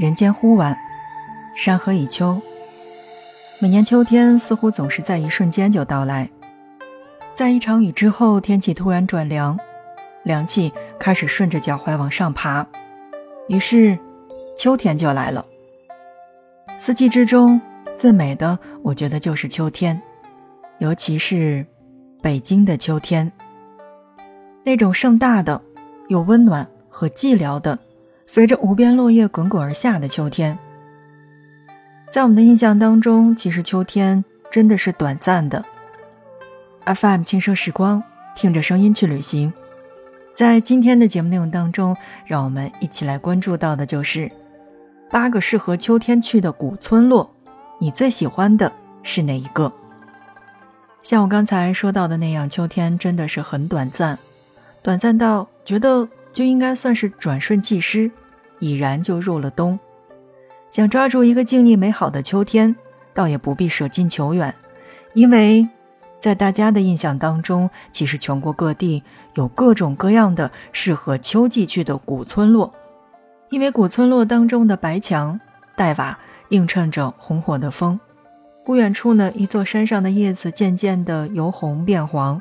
人间忽晚，山河已秋。每年秋天似乎总是在一瞬间就到来，在一场雨之后，天气突然转凉，凉气开始顺着脚踝往上爬，于是秋天就来了。四季之中最美的，我觉得就是秋天，尤其是北京的秋天，那种盛大的、有温暖和寂寥的。随着无边落叶滚滚而下的秋天，在我们的印象当中，其实秋天真的是短暂的。FM 轻声时光，听着声音去旅行。在今天的节目内容当中，让我们一起来关注到的就是八个适合秋天去的古村落。你最喜欢的是哪一个？像我刚才说到的那样，秋天真的是很短暂，短暂到觉得就应该算是转瞬即逝。已然就入了冬，想抓住一个静谧美好的秋天，倒也不必舍近求远，因为，在大家的印象当中，其实全国各地有各种各样的适合秋季去的古村落，因为古村落当中的白墙、黛瓦映衬着红火的风，不远处呢，一座山上的叶子渐渐的由红变黄，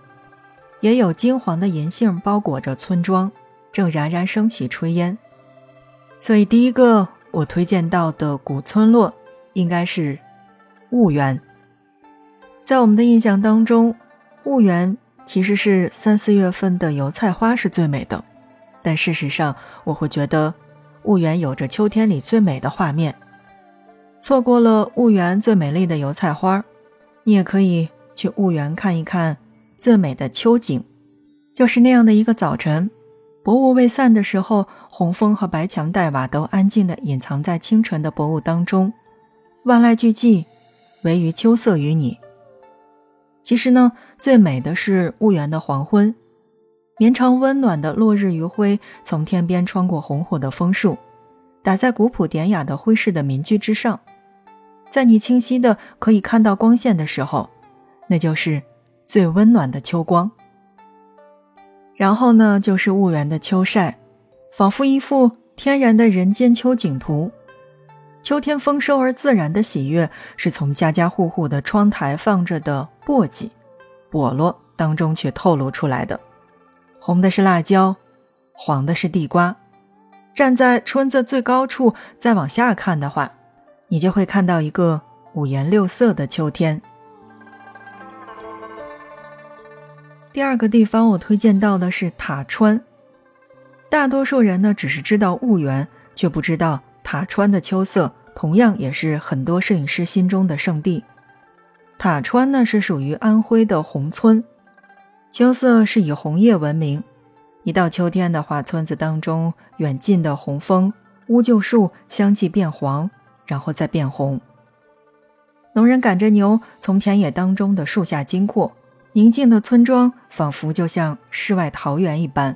也有金黄的银杏包裹着村庄，正冉冉升起炊烟。所以，第一个我推荐到的古村落，应该是婺源。在我们的印象当中，婺源其实是三四月份的油菜花是最美的，但事实上，我会觉得婺源有着秋天里最美的画面。错过了婺源最美丽的油菜花，你也可以去婺源看一看最美的秋景，就是那样的一个早晨。薄雾未散的时候，红枫和白墙黛瓦都安静地隐藏在清晨的薄雾当中，万籁俱寂，唯余秋色与你。其实呢，最美的是婺源的黄昏，绵长温暖的落日余晖从天边穿过红火的枫树，打在古朴典雅的徽式的民居之上，在你清晰的可以看到光线的时候，那就是最温暖的秋光。然后呢，就是婺源的秋晒，仿佛一幅天然的人间秋景图。秋天丰收而自然的喜悦，是从家家户户的窗台放着的簸箕、簸箩当中却透露出来的。红的是辣椒，黄的是地瓜。站在村子最高处，再往下看的话，你就会看到一个五颜六色的秋天。第二个地方我推荐到的是塔川。大多数人呢只是知道婺源，却不知道塔川的秋色同样也是很多摄影师心中的圣地。塔川呢是属于安徽的宏村，秋色是以红叶闻名。一到秋天的话，村子当中远近的红枫、乌桕树相继变黄，然后再变红。农人赶着牛从田野当中的树下经过。宁静的村庄仿佛就像世外桃源一般。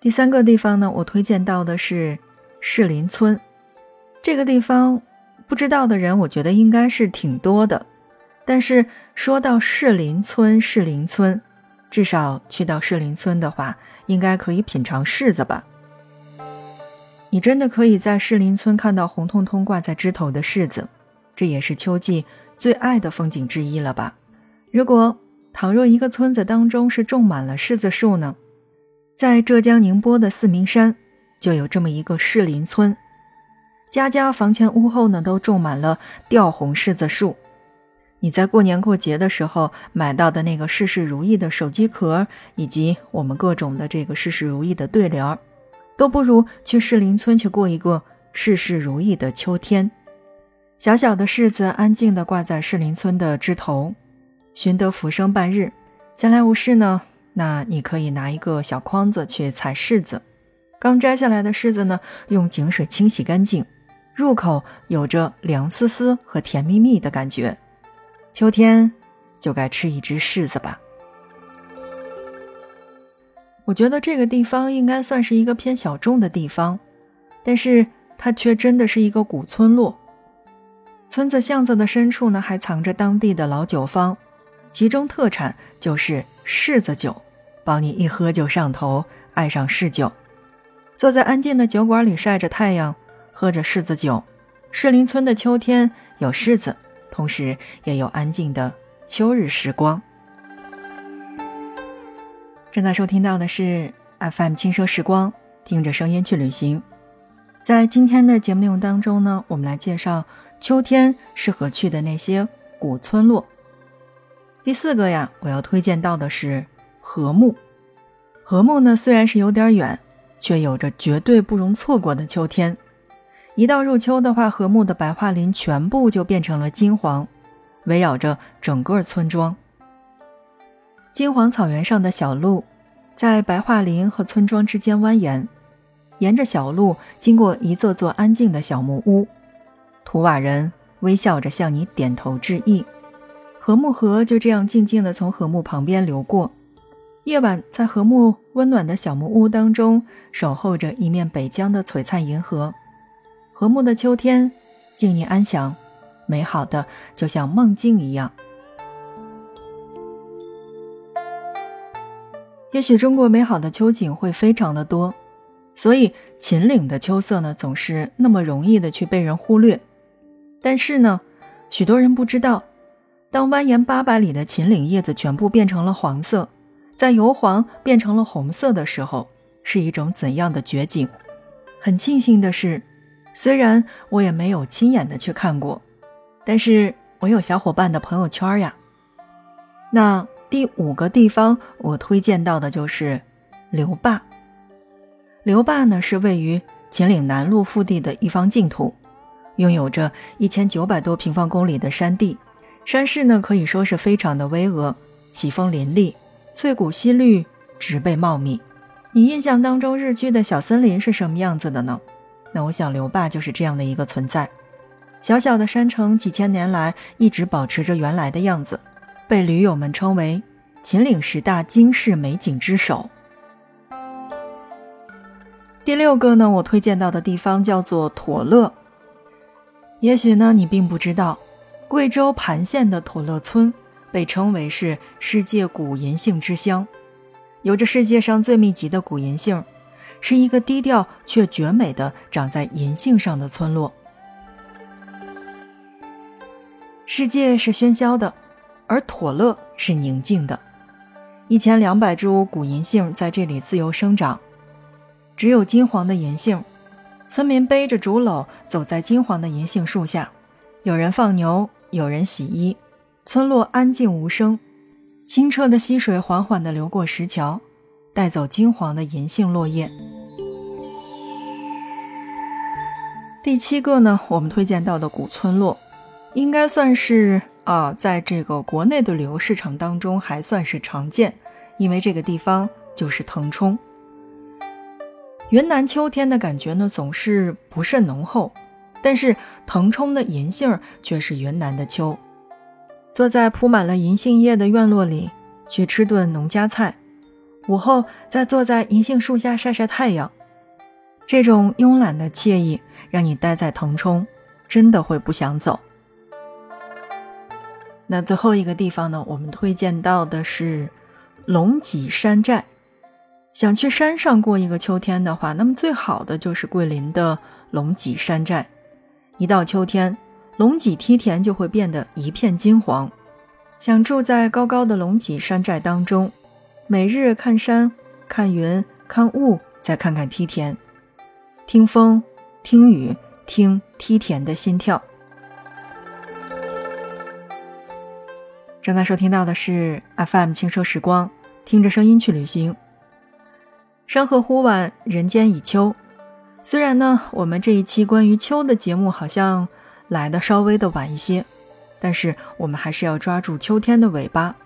第三个地方呢，我推荐到的是士林村。这个地方不知道的人，我觉得应该是挺多的。但是说到士林村，士林村，至少去到士林村的话，应该可以品尝柿子吧？你真的可以在士林村看到红彤彤挂在枝头的柿子，这也是秋季。最爱的风景之一了吧？如果倘若一个村子当中是种满了柿子树呢？在浙江宁波的四明山就有这么一个士林村，家家房前屋后呢都种满了吊红柿子树。你在过年过节的时候买到的那个事事如意的手机壳，以及我们各种的这个事事如意的对联儿，都不如去士林村去过一个事事如意的秋天。小小的柿子安静地挂在士林村的枝头，寻得浮生半日。闲来无事呢，那你可以拿一个小筐子去采柿子。刚摘下来的柿子呢，用井水清洗干净，入口有着凉丝丝和甜蜜蜜的感觉。秋天就该吃一只柿子吧。我觉得这个地方应该算是一个偏小众的地方，但是它却真的是一个古村落。村子巷子的深处呢，还藏着当地的老酒坊，其中特产就是柿子酒，保你一喝就上头，爱上柿酒。坐在安静的酒馆里晒着太阳，喝着柿子酒。士林村的秋天有柿子，同时也有安静的秋日时光。正在收听到的是 FM 轻奢时光，听着声音去旅行。在今天的节目内容当中呢，我们来介绍秋天适合去的那些古村落。第四个呀，我要推荐到的是禾木。禾木呢，虽然是有点远。却有着绝对不容错过的秋天。一到入秋的话，禾木的白桦林全部就变成了金黄，围绕着整个村庄。金黄草原上的小路，在白桦林和村庄之间蜿蜒。沿着小路，经过一座座安静的小木屋，图瓦人微笑着向你点头致意。禾木河就这样静静地从禾木旁边流过。夜晚，在禾木温暖的小木屋当中，守候着一面北疆的璀璨银河。禾木的秋天，静谧安详，美好的就像梦境一样。也许中国美好的秋景会非常的多，所以秦岭的秋色呢，总是那么容易的去被人忽略。但是呢，许多人不知道，当蜿蜒八百里的秦岭叶子全部变成了黄色。在由黄变成了红色的时候，是一种怎样的绝景？很庆幸的是，虽然我也没有亲眼的去看过，但是我有小伙伴的朋友圈呀。那第五个地方我推荐到的就是刘坝。刘坝呢是位于秦岭南麓腹地的一方净土，拥有着一千九百多平方公里的山地，山势呢可以说是非常的巍峨，奇峰林立。翠谷西绿，植被茂密。你印象当中日居的小森林是什么样子的呢？那我想刘坝就是这样的一个存在。小小的山城，几千年来一直保持着原来的样子，被驴友们称为秦岭十大惊世美景之首。第六个呢，我推荐到的地方叫做妥乐。也许呢，你并不知道，贵州盘县的妥乐村。被称为是世界古银杏之乡，有着世界上最密集的古银杏，是一个低调却绝美的长在银杏上的村落。世界是喧嚣的，而妥乐是宁静的。一千两百株古银杏在这里自由生长，只有金黄的银杏。村民背着竹篓走在金黄的银杏树下，有人放牛，有人洗衣。村落安静无声，清澈的溪水缓缓地流过石桥，带走金黄的银杏落叶。第七个呢，我们推荐到的古村落，应该算是啊，在这个国内的旅游市场当中还算是常见，因为这个地方就是腾冲。云南秋天的感觉呢，总是不甚浓厚，但是腾冲的银杏却是云南的秋。坐在铺满了银杏叶的院落里，去吃顿农家菜，午后再坐在银杏树下晒晒太阳，这种慵懒的惬意，让你待在腾冲，真的会不想走。那最后一个地方呢？我们推荐到的是龙脊山寨。想去山上过一个秋天的话，那么最好的就是桂林的龙脊山寨。一到秋天。龙脊梯田就会变得一片金黄，想住在高高的龙脊山寨当中，每日看山、看云、看雾，再看看梯田，听风、听雨、听梯田的心跳。正在收听到的是 FM 轻奢时光，听着声音去旅行。山河忽晚，人间已秋。虽然呢，我们这一期关于秋的节目好像。来的稍微的晚一些，但是我们还是要抓住秋天的尾巴，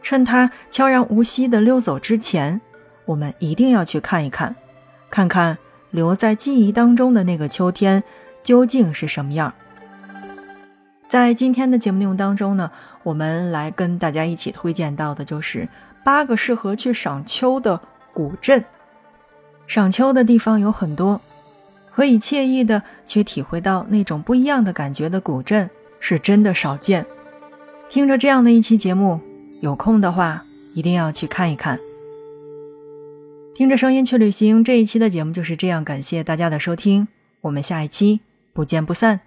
趁它悄然无息的溜走之前，我们一定要去看一看，看看留在记忆当中的那个秋天究竟是什么样。在今天的节目内容当中呢，我们来跟大家一起推荐到的就是八个适合去赏秋的古镇。赏秋的地方有很多。可以惬意的去体会到那种不一样的感觉的古镇，是真的少见。听着这样的一期节目，有空的话一定要去看一看。听着声音去旅行，这一期的节目就是这样，感谢大家的收听，我们下一期不见不散。